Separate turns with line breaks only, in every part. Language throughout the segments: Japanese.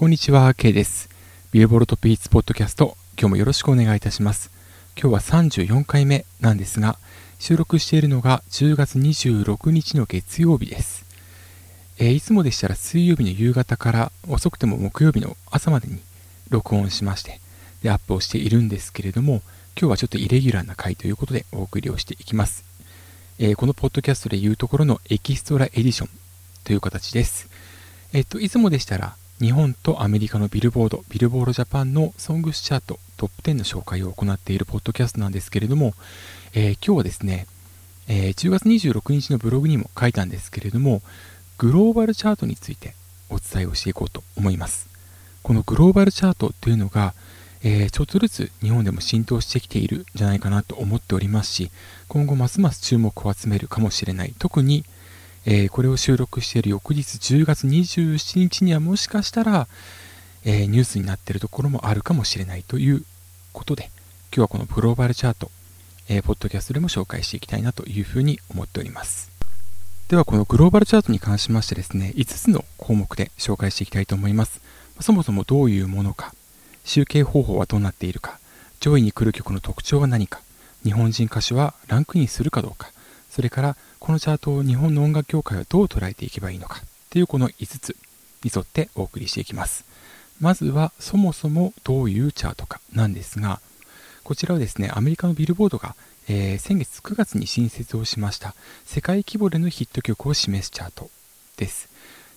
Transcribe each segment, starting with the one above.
こんにちは、K です。ビルボルトピーツポッドキャスト、今日もよろしくお願いいたします。今日は34回目なんですが、収録しているのが10月26日の月曜日です。えー、いつもでしたら水曜日の夕方から遅くても木曜日の朝までに録音しまして、で、アップをしているんですけれども、今日はちょっとイレギュラーな回ということでお送りをしていきます。えー、このポッドキャストで言うところのエキストラエディションという形です。えっと、いつもでしたら日本とアメリカのビルボード、ビルボードジャパンのソングスチャートトップ10の紹介を行っているポッドキャストなんですけれども、えー、今日はですね、えー、10月26日のブログにも書いたんですけれども、グローバルチャートについてお伝えをしていこうと思います。このグローバルチャートというのが、えー、ちょっとずつ日本でも浸透してきているんじゃないかなと思っておりますし、今後ますます注目を集めるかもしれない。特にえー、これを収録している翌日10月27日にはもしかしたら、えー、ニュースになっているところもあるかもしれないということで、今日はこのグローバルチャート、えー、ポッドキャストでも紹介していきたいなというふうに思っております。では、このグローバルチャートに関しましてですね、5つの項目で紹介していきたいと思います。そもそもどういうものか、集計方法はどうなっているか、上位に来る曲の特徴は何か、日本人歌手はランクインするかどうか、それからこのチャートを日本の音楽協会はどう捉えていけばいいのかというこの5つに沿ってお送りしていきます。まずはそもそもどういうチャートかなんですが、こちらはですね、アメリカのビルボードが、えー、先月9月に新設をしました世界規模でのヒット曲を示すチャートです。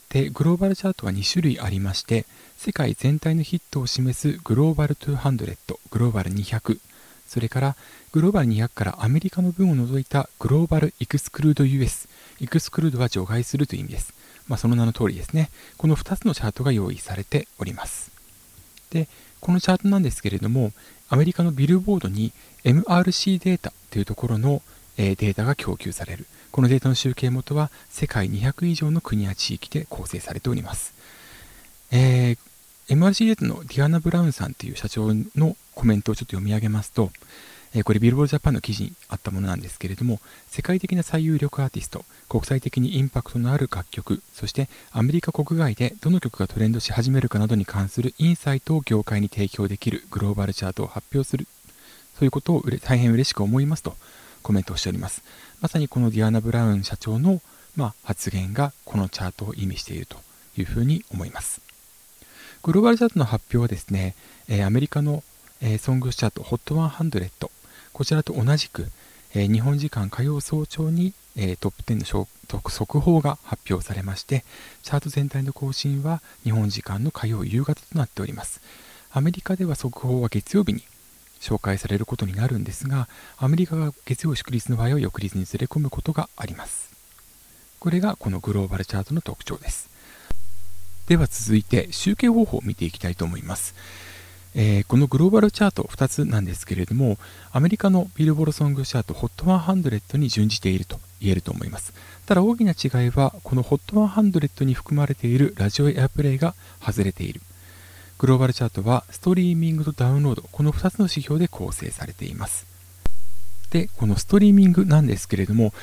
で、グローバルチャートは2種類ありまして、世界全体のヒットを示すグローバル200、グローバル200、それからグローバル200からアメリカの分を除いたグローバルエクスクルード US。エクスクルードは除外するという意味です。まあ、その名の通りですね。この2つのチャートが用意されております。で、このチャートなんですけれども、アメリカのビルボードに MRC データというところの、データが供給される。このデータの集計元は世界200以上の国や地域で構成されております。えー、MRC データのディアナ・ブラウンさんという社長のコメントをちょっと読み上げますと、えこれビルボードジャパンの記事にあったものなんですけれども、世界的な最有力アーティスト、国際的にインパクトのある楽曲、そしてアメリカ国外でどの曲がトレンドし始めるかなどに関するインサイトを業界に提供できるグローバルチャートを発表する、そういうことを大変嬉しく思いますとコメントをしております。まさにこのディアナ・ブラウン社長の、まあ、発言がこのチャートを意味しているというふうに思います。グローバルチャートの発表はですね、えアメリカのえ、ソングチャート HOT100 こちらと同じく、え、日本時間火曜早朝に、え、トップ10の速報が発表されましてチャート全体の更新は日本時間の火曜夕方となっております。アメリカでは速報は月曜日に紹介されることになるんですがアメリカが月曜祝日の場合は翌日にずれ込むことがあります。これがこのグローバルチャートの特徴です。では続いて集計方法を見ていきたいと思いますえー、このグローバルチャート2つなんですけれども、アメリカのビルボードソングチャート HOT100 に準じていると言えると思います。ただ大きな違いは、この HOT100 に含まれているラジオエアプレイが外れている。グローバルチャートはストリーミングとダウンロード、この2つの指標で構成されています。で、このストリーミングなんですけれども、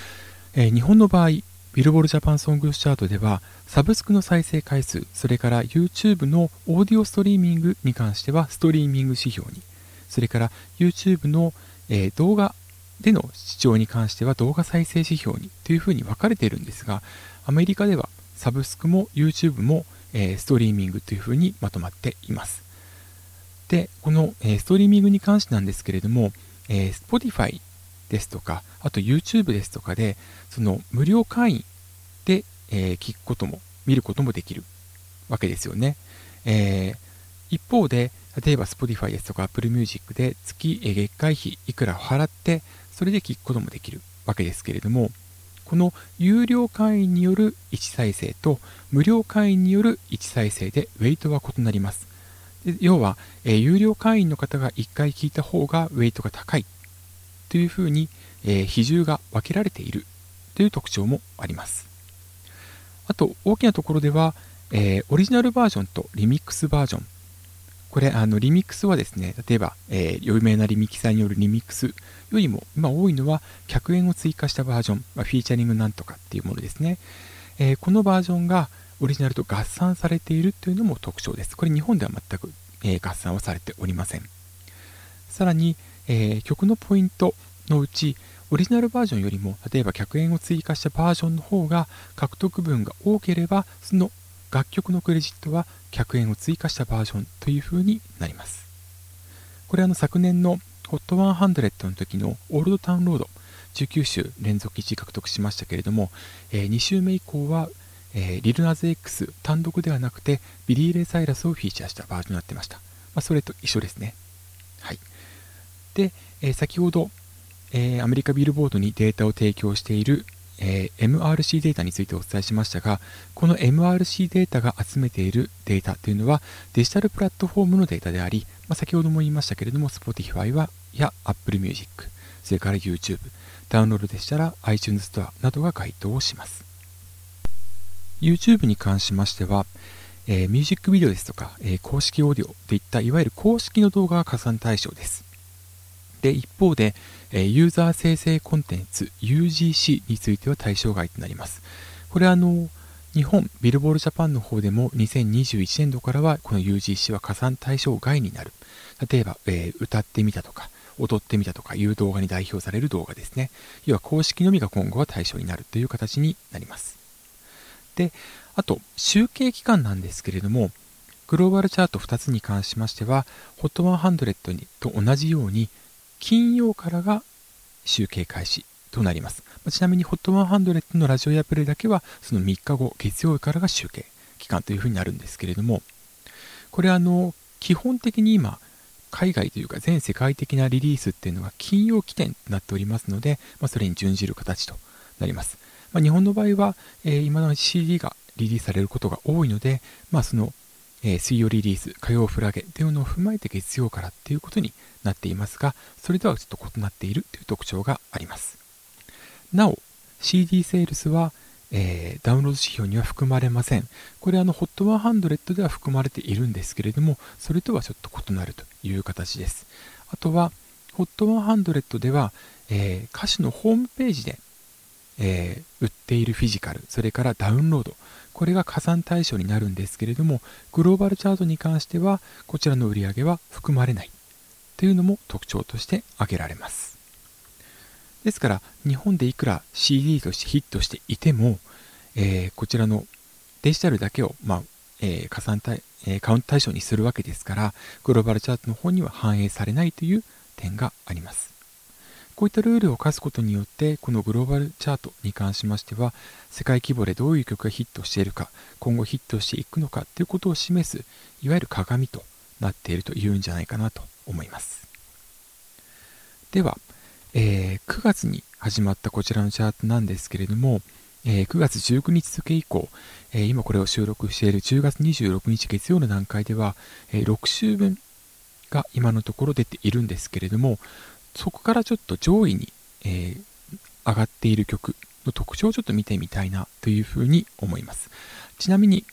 えー、日本の場合、ビルボールジャパンソングチャートでは、サブスクの再生回数、それから YouTube のオーディオストリーミングに関してはストリーミング指標に、それから YouTube の、えー、動画での視聴に関しては動画再生指標にというふうに分かれているんですが、アメリカではサブスクも YouTube も、えー、ストリーミングというふうにまとまっています。で、この、えー、ストリーミングに関してなんですけれども、えー、Spotify ですとか、あと YouTube ですとかで、その無料会員で、えー、聞くことも、見ることもできるわけですよね。えー、一方で、例えば Spotify ですとか Apple Music で月月会費いくら払って、それで聞くこともできるわけですけれども、この有料会員による1再生と無料会員による1再生でウェイトは異なります。で要は、えー、有料会員の方が1回聞いた方がウェイトが高いというふうに、えー、比重が分けられているという特徴もあります。あと大きなところでは、えー、オリジナルバージョンとリミックスバージョン。これ、あの、リミックスはですね、例えば、えー、有名なリミキサーによるリミックスよりも、今多いのは、100円を追加したバージョン、まあ、フィーチャリングなんとかっていうものですね。えー、このバージョンが、オリジナルと合算されているというのも特徴です。これ日本では全く、えー、合算はされておりません。さらに、えー、曲のポイントのうち、オリジナルバージョンよりも、例えば100円を追加したバージョンの方が獲得分が多ければ、その楽曲のクレジットは100円を追加したバージョンという風になります。これはあの昨年の HOT100 の時のオールドタウンロード19週連続1位獲得しましたけれども、えー、2週目以降は、えー、リルナーズ X 単独ではなくてビリー・レイ・サイラスをフィーチャーしたバージョンになってました。まあ、それと一緒ですね。はい。で、え、先ほど、えアメリカビルボードにデータを提供している、え MRC データについてお伝えしましたが、この MRC データが集めているデータというのはデジタルプラットフォームのデータであり、まあ、先ほども言いましたけれども、Spotify はや Apple Music、それから YouTube、ダウンロードでしたら iTunes ストアなどが該当します。YouTube に関しましては、えー、ミュージックビデオですとか、えー、公式オーディオといったいわゆる公式の動画が加算対象です。で、一方で、え、ユーザー生成コンテンツ UGC については対象外となります。これはあの、日本ビルボールジャパンの方でも2021年度からはこの UGC は加算対象外になる。例えば、えー、歌ってみたとか、踊ってみたとかいう動画に代表される動画ですね。要は公式のみが今後は対象になるという形になります。で、あと、集計期間なんですけれども、グローバルチャート2つに関しましては、HOT100 と同じように、金曜からが集計開始となります。ちなみに HOT100 のラジオやプレイだけは、その3日後、月曜日からが集計期間というふうになるんですけれども、これあの、基本的に今、海外というか全世界的なリリースっていうのが金曜起点となっておりますので、まあ、それに準じる形となります。まあ、日本の場合は、えー、今の CD がリリースされることが多いので、まあ、その、えー、水曜リリース、火曜フラゲというのを踏まえて月曜からっていうことになっていますが、それとはちょっと異なっているという特徴があります。なお、CD セールスは、えー、ダウンロード指標には含まれません。これあの HOT100 では含まれているんですけれども、それとはちょっと異なるという形です。あとは、HOT100 では、えー、歌手のホームページで、えー、売っているフィジカル、それからダウンロード、これが加算対象になるんですけれども、グローバルチャートに関しては、こちらの売り上げは含まれないというのも特徴として挙げられます。ですから、日本でいくら CD としてヒットしていても、えー、こちらのデジタルだけを、まあえー、加算対、えー、カウント対象にするわけですから、グローバルチャートの方には反映されないという点があります。こういったルールを課すことによって、このグローバルチャートに関しましては、世界規模でどういう曲がヒットしているか、今後ヒットしていくのかということを示す、いわゆる鏡となっているというんじゃないかなと思います。では、えー、9月に始まったこちらのチャートなんですけれども、えー、9月19日付以降、えー、今これを収録している10月26日月曜の段階では、えー、6週分が今のところ出ているんですけれども、そこからちょっと上位に、え上がっている曲の特徴をちょっと見てみたいなというふうに思います。ちなみに、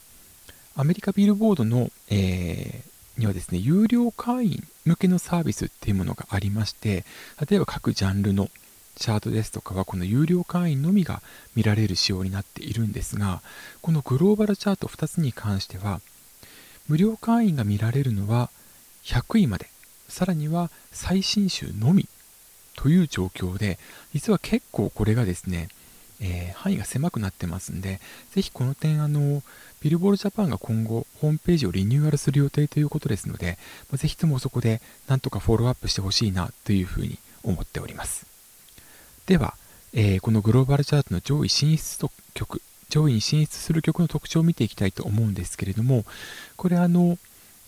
アメリカビルボードの、えにはですね、有料会員向けのサービスっていうものがありまして、例えば各ジャンルのチャートですとかはこの有料会員のみが見られる仕様になっているんですが、このグローバルチャート2つに関しては、無料会員が見られるのは100位まで、さらには最新週のみという状況で、実は結構これがですね、えー、範囲が狭くなってますんで、ぜひこの点、あの、ビルボールジャパンが今後、ホームページをリニューアルする予定ということですので、まあ、ぜひともそこでなんとかフォローアップしてほしいなというふうに思っております。では、えー、このグローバルチャートの上位進出曲、上位に進出する曲の特徴を見ていきたいと思うんですけれども、これあの、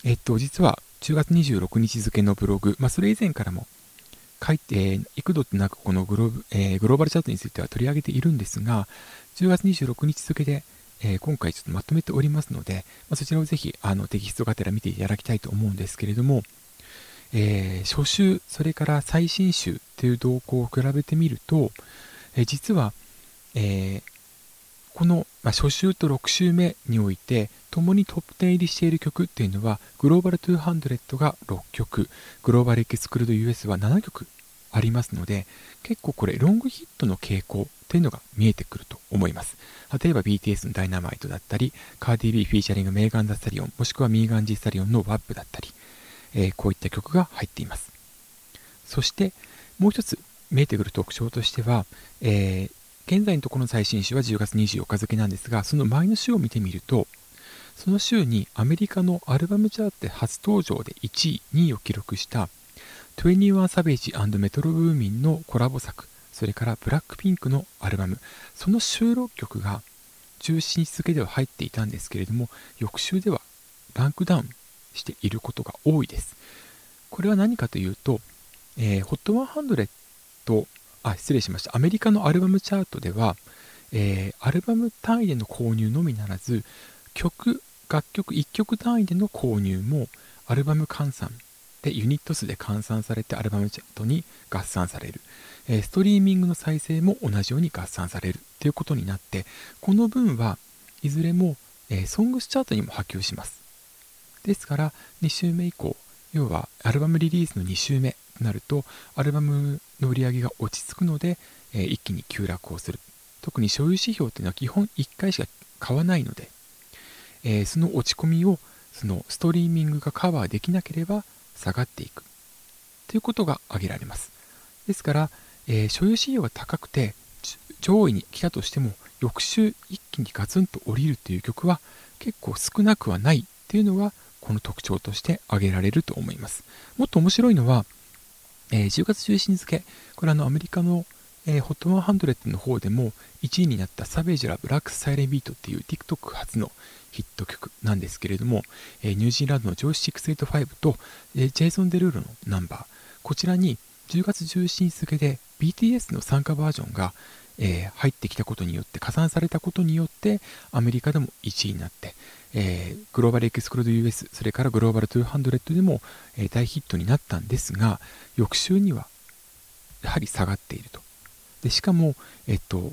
えっと、実は10月26日付のブログ、まあ、それ以前からも書いて、幾度となくこのグロー,、えー、グローバルチャートについては取り上げているんですが、10月26日付で、えー、今回ちょっとまとめておりますので、まあ、そちらをぜひあのテキストがてら見ていただきたいと思うんですけれども、えー、初週、それから最新週という動向を比べてみると、えー、実は、えこの、ま、初週と6週目において、共にトップ10入りしている曲っていうのは、グローバル200が6曲、Global Exclude US は7曲ありますので、結構これロングヒットの傾向というのが見えてくると思います。例えば BTS のダイナマイトだったり、カーディビーフィーチャリングメーガン・ザ・スタリオン、もしくはミーガン・ジ・スタリオンのワップだったり、えー、こういった曲が入っています。そして、もう一つ見えてくる特徴としては、えー、現在のところの最新週は10月24日付なんですが、その前の週を見てみると、その週にアメリカのアルバムチャートで初登場で1位、2位を記録した21サベージメトロブーミンのコラボ作、それからブラックピンクのアルバム、その収録曲が中心付けでは入っていたんですけれども、翌週ではランクダウンしていることが多いです。これは何かというと、えー、HOT100 あ、失礼しました。アメリカのアルバムチャートでは、えー、アルバム単位での購入のみならず、曲、楽曲1曲単位での購入もアルバム換算でユニット数で換算されてアルバムチャートに合算される、えー、ストリーミングの再生も同じように合算される。ということになってこの分はいずれも、えー、ソングスチャートにも波及します。ですから2週目以降要はアルバムリリースの2週目となるとアルバムの売り上げが落ち着くので、え、一気に急落をする。特に所有指標っていうのは基本1回しか買わないので、え、その落ち込みをそのストリーミングがカバーできなければ下がっていく。ということが挙げられます。ですから、え、所有指標が高くて上位に来たとしても翌週一気にガツンと降りるという曲は結構少なくはないっていうのがこの特徴として挙げられると思います。もっと面白いのはえー、10月17日付、これあのアメリカの、えー、HOT100 の方でも1位になったサベージラブラックスサイレンビートっていう TikTok 初のヒット曲なんですけれども、えー、ニュージーランドのジョーシ685と、えー、ジェイソン・デルーロのナンバー、こちらに10月17日付で BTS の参加バージョンが、えー、入ってきたことによって加算されたことによってアメリカでも1位になって、えー、グローバルエクスクロード US、それからグローバル200でも、えー、大ヒットになったんですが、翌週にはやはり下がっていると。でしかも、えっと、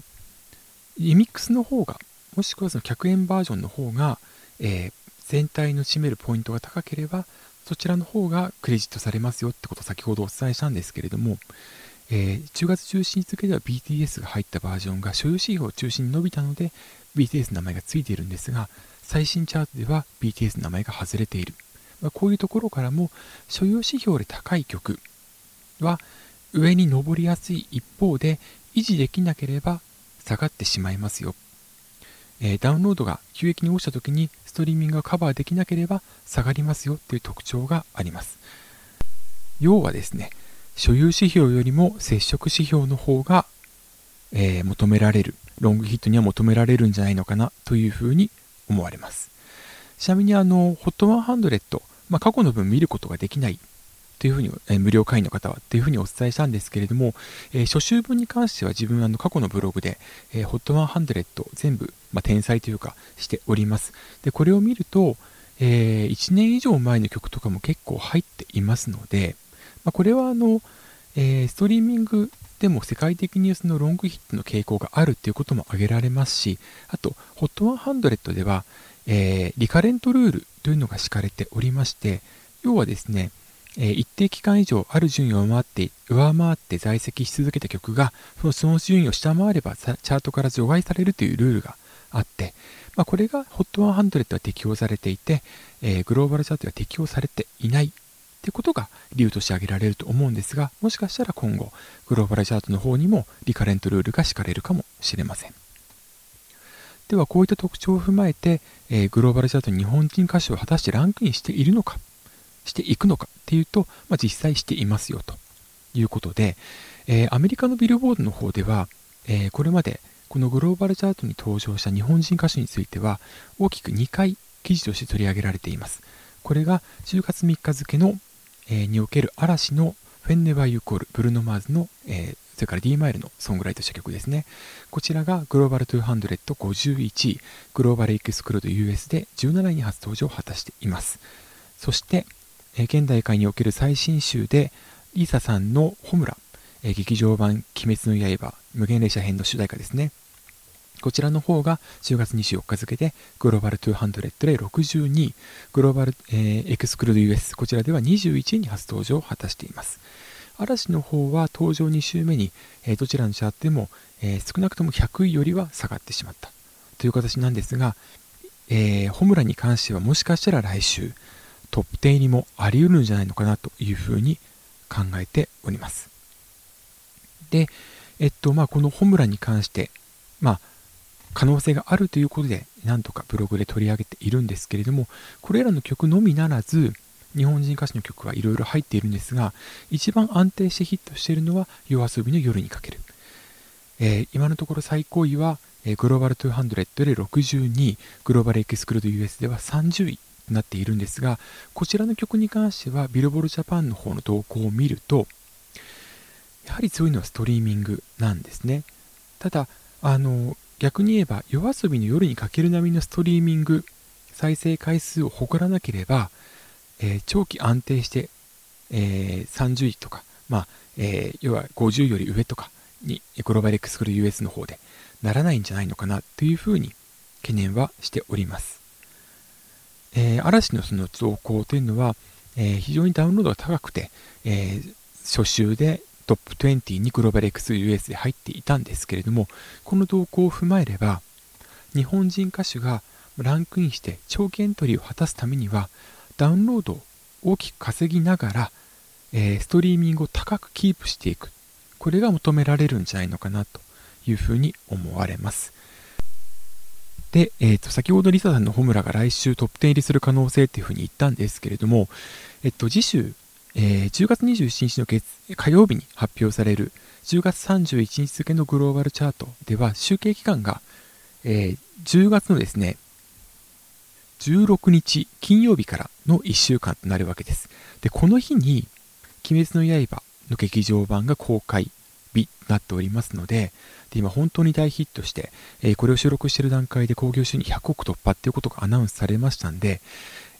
リミックスの方が、もしくはその100円バージョンの方が、えー、全体の占めるポイントが高ければ、そちらの方がクレジットされますよってことを先ほどお伝えしたんですけれども、えー、10月17日付では BTS が入ったバージョンが所有指標を中心に伸びたので BTS の名前がついているんですが最新チャートでは BTS の名前が外れている、まあ、こういうところからも所有指標で高い曲は上に上りやすい一方で維持できなければ下がってしまいますよ、えー、ダウンロードが急激に落ちた時にストリーミングがカバーできなければ下がりますよという特徴があります。要はですね所有指標よりも接触指標の方が、えー、求められるロングヒットには求められるんじゃないのかなというふうに思われます。ちなみにあの、HOT100、まあ、過去の分見ることができないというふうに、えー、無料会員の方はというふうにお伝えしたんですけれども、えー、初週分に関しては自分あの過去のブログで、えー、HOT100 全部、まあ、転載というかしております。で、これを見ると、えー、1年以上前の曲とかも結構入っていますので、まあ、これはあの、えー、ストリーミングでも世界的にそのロングヒットの傾向があるっていうことも挙げられますし、あと、HOT100 では、えー、リカレントルールというのが敷かれておりまして、要はですね、え、一定期間以上ある順位を上回って上回って在籍し続けた曲がそのその順位を下回ればチャートから除外されるというルールがあって、まあ、これが HOT100 は適用されていて、えー、グローバルチャートでは適用されていないってことが理由として挙げられると思うんですが、もしかしたら今後、グローバルチャートの方にもリカレントルールが敷かれるかもしれません。では、こういった特徴を踏まえて、えー、グローバルチャートに日本人歌手を果たしてランクインしているのか、していくのかっていうと、まあ、実際していますよということで、えー、アメリカのビルボードの方では、えー、これまでこのグローバルチャートに登場した日本人歌手については、大きく2回記事として取り上げられています。これが10月3日付のえ、における嵐のフェンネバーユーコール、ブルノ・マーズの、えー、それから D マイルのソングライトした曲ですね。こちらがグローバル251位、グローバルエクスクロード US で17位に初登場を果たしています。そして、えー、現代界における最新集で、リーサさんのホムラ、えー、劇場版鬼滅の刃、無限列車編の主題歌ですね。こちらの方が10月24日付でグローバル200で62位、グローバル、えー、エクスクルード US、こちらでは21位に初登場を果たしています。嵐の方は登場2週目に、えどちらのチャートでも、え少なくとも100位よりは下がってしまったという形なんですが、えー、ホムラに関してはもしかしたら来週トップ10入りもあり得るんじゃないのかなというふうに考えております。で、えっと、まあ、このホムラに関して、まあ、可能性があるということで、なんとかブログで取り上げているんですけれども、これらの曲のみならず、日本人歌手の曲はいろいろ入っているんですが、一番安定してヒットしているのは、夜遊びの夜にかける。えー、今のところ最高位は、えー、グローバル200で62位、グローバルエクスクルード US では30位となっているんですが、こちらの曲に関しては、ビルボールジャパンの方の動向を見ると、やはり強いのはストリーミングなんですね。ただ、あの、逆に言えば、夜遊びの夜にかける並みのストリーミング、再生回数を誇らなければ、えー、長期安定して、えー、30位とか、まあ、えー、要は50より上とかに、グローバルエクスクル US の方でならないんじゃないのかなというふうに懸念はしております。え嵐のその増行というのは、え非常にダウンロードが高くて、え初週でトップ20にグローバル XUS で入っていたんですけれども、この動向を踏まえれば、日本人歌手がランクインして長期エントリーを果たすためには、ダウンロードを大きく稼ぎながら、えー、ストリーミングを高くキープしていく。これが求められるんじゃないのかなというふうに思われます。で、えーと、先ほどリサさんのホムラが来週トップ10入りする可能性っていうふうに言ったんですけれども、えっと、次週えー、10月27日の月火曜日に発表される10月31日付のグローバルチャートでは集計期間が、えー、10月のですね、16日金曜日からの1週間となるわけです。で、この日に、鬼滅の刃の劇場版が公開日となっておりますので、で今本当に大ヒットして、えー、これを収録している段階で興行収入100億突破っていうことがアナウンスされましたんで、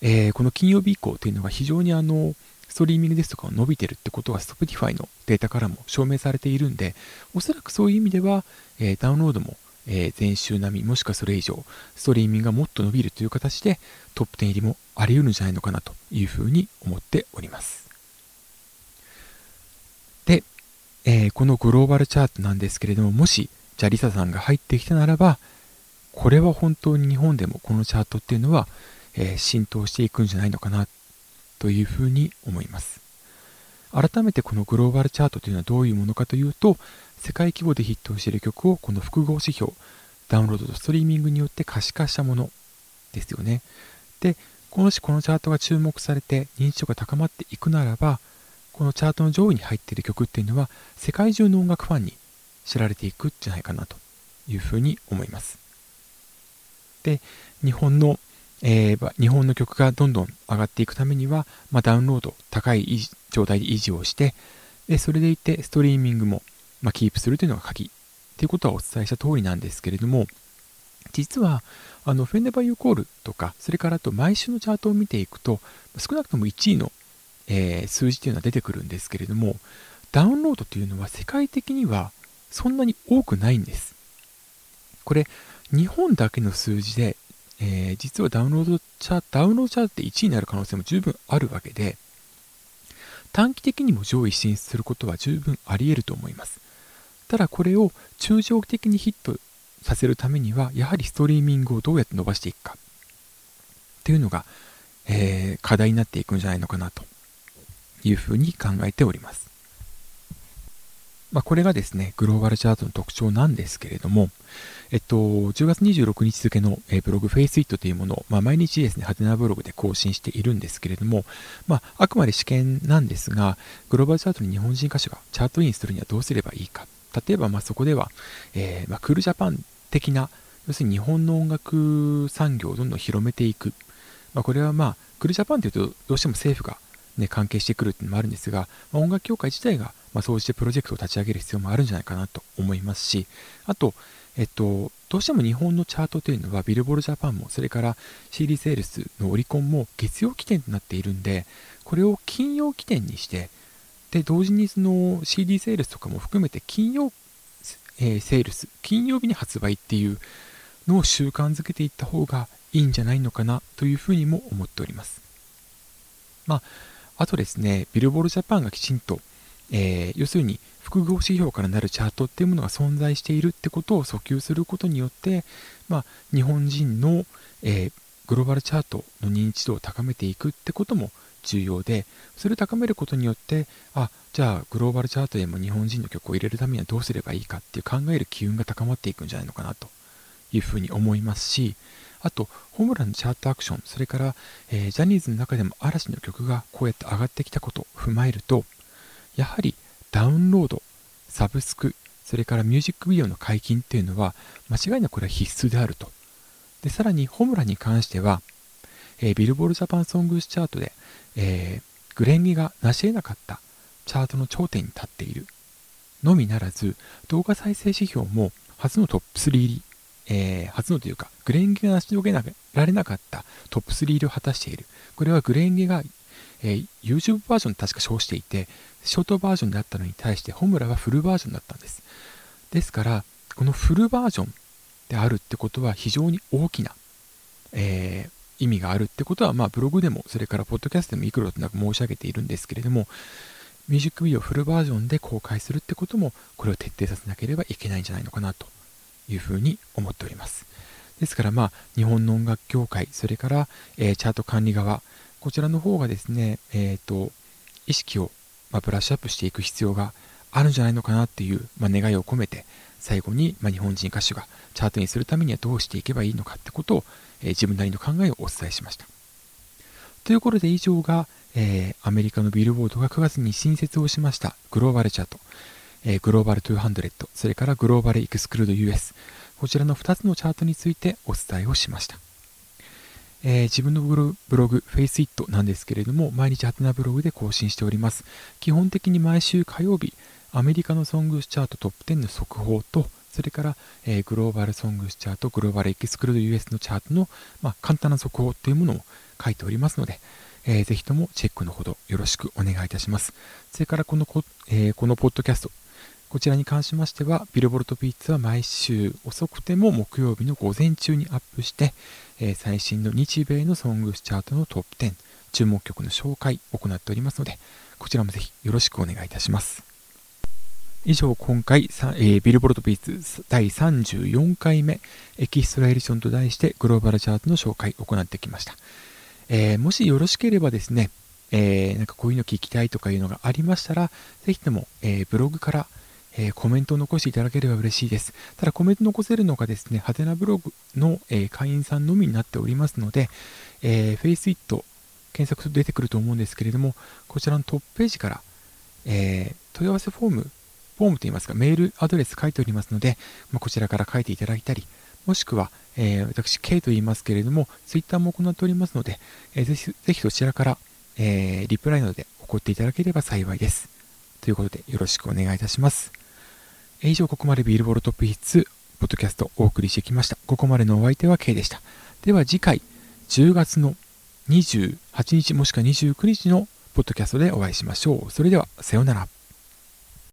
えー、この金曜日以降というのが非常にあの、ストリーミングですとか伸びてるってことが Spotify のデータからも証明されているんで、おそらくそういう意味では、えー、ダウンロードも、えー、前週並み、もしくはそれ以上、ストリーミングがもっと伸びるという形で、トップ10入りもあり得るんじゃないのかなというふうに思っております。で、えー、このグローバルチャートなんですけれども、もし、じゃあリサさんが入ってきたならば、これは本当に日本でもこのチャートっていうのは、え、浸透していくんじゃないのかなというふうに思います。改めてこのグローバルチャートというのはどういうものかというと、世界規模でヒットをしている曲をこの複合指標、ダウンロードとストリーミングによって可視化したものですよね。で、もしこのチャートが注目されて認知度が高まっていくならば、このチャートの上位に入っている曲っていうのは世界中の音楽ファンに知られていくんじゃないかなというふうに思います。で、日本のえー、日本の曲がどんどん上がっていくためには、まあ、ダウンロード高い状態で維持をしてでそれでいてストリーミングも、まあ、キープするというのが鍵。ということはお伝えした通りなんですけれども実はあのフェンネバイユーコールとかそれからあと毎週のチャートを見ていくと少なくとも1位の、えー、数字というのは出てくるんですけれどもダウンロードというのは世界的にはそんなに多くないんです。これ日本だけの数字でえー、実はダウンロードチャート、ダウンロードチャートで1位になる可能性も十分あるわけで、短期的にも上位進出することは十分あり得ると思います。ただこれを中長期的にヒットさせるためには、やはりストリーミングをどうやって伸ばしていくかっていうのが、えー、課題になっていくんじゃないのかなというふうに考えております。まあ、これがですね、グローバルチャートの特徴なんですけれども、えっと、10月26日付の、えブログ FaceIt というものを、まあ、毎日ですね、ハテナブログで更新しているんですけれども、まあ、あくまで試験なんですが、グローバルチャートに日本人歌手がチャートインするにはどうすればいいか。例えば、ま、そこでは、えー、ま、クールジャパン的な、要するに日本の音楽産業をどんどん広めていく。ま、これはまあ、クールジャパンというと、どうしても政府がね、関係してくるっていうのもあるんですが、まあ、音楽協会自体が、まあ、そうしてプロジェクトを立ち上げる必要もあるんじゃないかなと思いますし、あと、えっと、どうしても日本のチャートというのは、ビルボールジャパンも、それから CD セールスのオリコンも月曜起点となっているんで、これを金曜起点にして、で、同時にその CD セールスとかも含めて金曜、えー、セールス、金曜日に発売っていうのを習慣づけていった方がいいんじゃないのかなというふうにも思っております。まあ、あとですね、ビルボールジャパンがきちんとえー、要するに複合指標からなるチャートっていうものが存在しているってことを訴求することによって、まあ、日本人の、えー、グローバルチャートの認知度を高めていくってことも重要で、それを高めることによって、あ、じゃあグローバルチャートでも日本人の曲を入れるためにはどうすればいいかっていう考える機運が高まっていくんじゃないのかなというふうに思いますし、あと、ホームランのチャートアクション、それから、えー、ジャニーズの中でも嵐の曲がこうやって上がってきたことを踏まえると、やはりダウンロード、サブスク、それからミュージックビデオの解禁っていうのは、間違いなくこれは必須であると。で、さらにホームランに関しては、えー、ビルボールジャパンソングスチャートで、えー、グレンゲが成し得なかったチャートの頂点に立っているのみならず、動画再生指標も初のトップ3入り、えー、初のというか、グレンゲが成し遂げられなかったトップ3入りを果たしている。これはグレンゲが、えー、YouTube バージョン確か称していて、ショートバージョンであったのに対して、ホムラはフルバージョンだったんです。ですから、このフルバージョンであるってことは非常に大きな、えー、意味があるってことは、まあ、ブログでも、それからポッドキャストでもいくらとなく申し上げているんですけれども、ミュージックビデオフルバージョンで公開するってことも、これを徹底させなければいけないんじゃないのかなというふうに思っております。ですから、まあ、日本の音楽協会、それから、えー、チャート管理側、こちらの方がですね、えっ、ー、と、意識をまあ、ブラッシュアップしていく必要があるんじゃないのかなっていう、まあ、願いを込めて最後に、まあ、日本人歌手がチャートにするためにはどうしていけばいいのかってことを、えー、自分なりの考えをお伝えしました。ということで以上が、えー、アメリカのビルボードが9月に新設をしましたグローバルチャート、え、グローバル200、それからグローバルエクスクルード US、こちらの2つのチャートについてお伝えをしました。えー、自分のブログ、FaceIt なんですけれども、毎日ハテナブログで更新しております。基本的に毎週火曜日、アメリカのソングスチャートトップ10の速報と、それから、えー、グローバルソングスチャート、グローバルエキスクルード US のチャートの、まあ、簡単な速報というものを書いておりますので、えー、ぜひともチェックのほどよろしくお願いいたします。それからこのこ、えー、このポッドキャスト、こちらに関しましては、ビルボルトピッツは毎週遅くても木曜日の午前中にアップして、えー、最新の日米のソングスチャートのトップ10、注目曲の紹介を行っておりますので、こちらもぜひよろしくお願いいたします。以上、今回、えー、ビルボルトピーツ第34回目、エキストラエディションと題してグローバルチャートの紹介を行ってきました。えー、もしよろしければですね、え、なんかこういうの聞きたいとかいうのがありましたら、ぜひとも、え、ブログから、えー、コメントを残していただければ嬉しいです。ただコメント残せるのがですね、ハテナブログの、えー、会員さんのみになっておりますので、えー、FaceIt 検索すると出てくると思うんですけれども、こちらのトップページから、え問い合わせフォーム、フォームといいますか、メールアドレス書いておりますので、まあ、こちらから書いていただいたり、もしくは、え私、K と言いますけれども、Twitter も行っておりますので、えぜひぜひそちらから、えリプライなどで送っていただければ幸いです。ということで、よろしくお願いいたします。以上、ここまでビールボールトップヒッツ、ポッドキャストお送りしてきました。ここまでのお相手は K でした。では次回、10月の28日もしくは29日のポッドキャストでお会いしましょう。それでは、さようなら。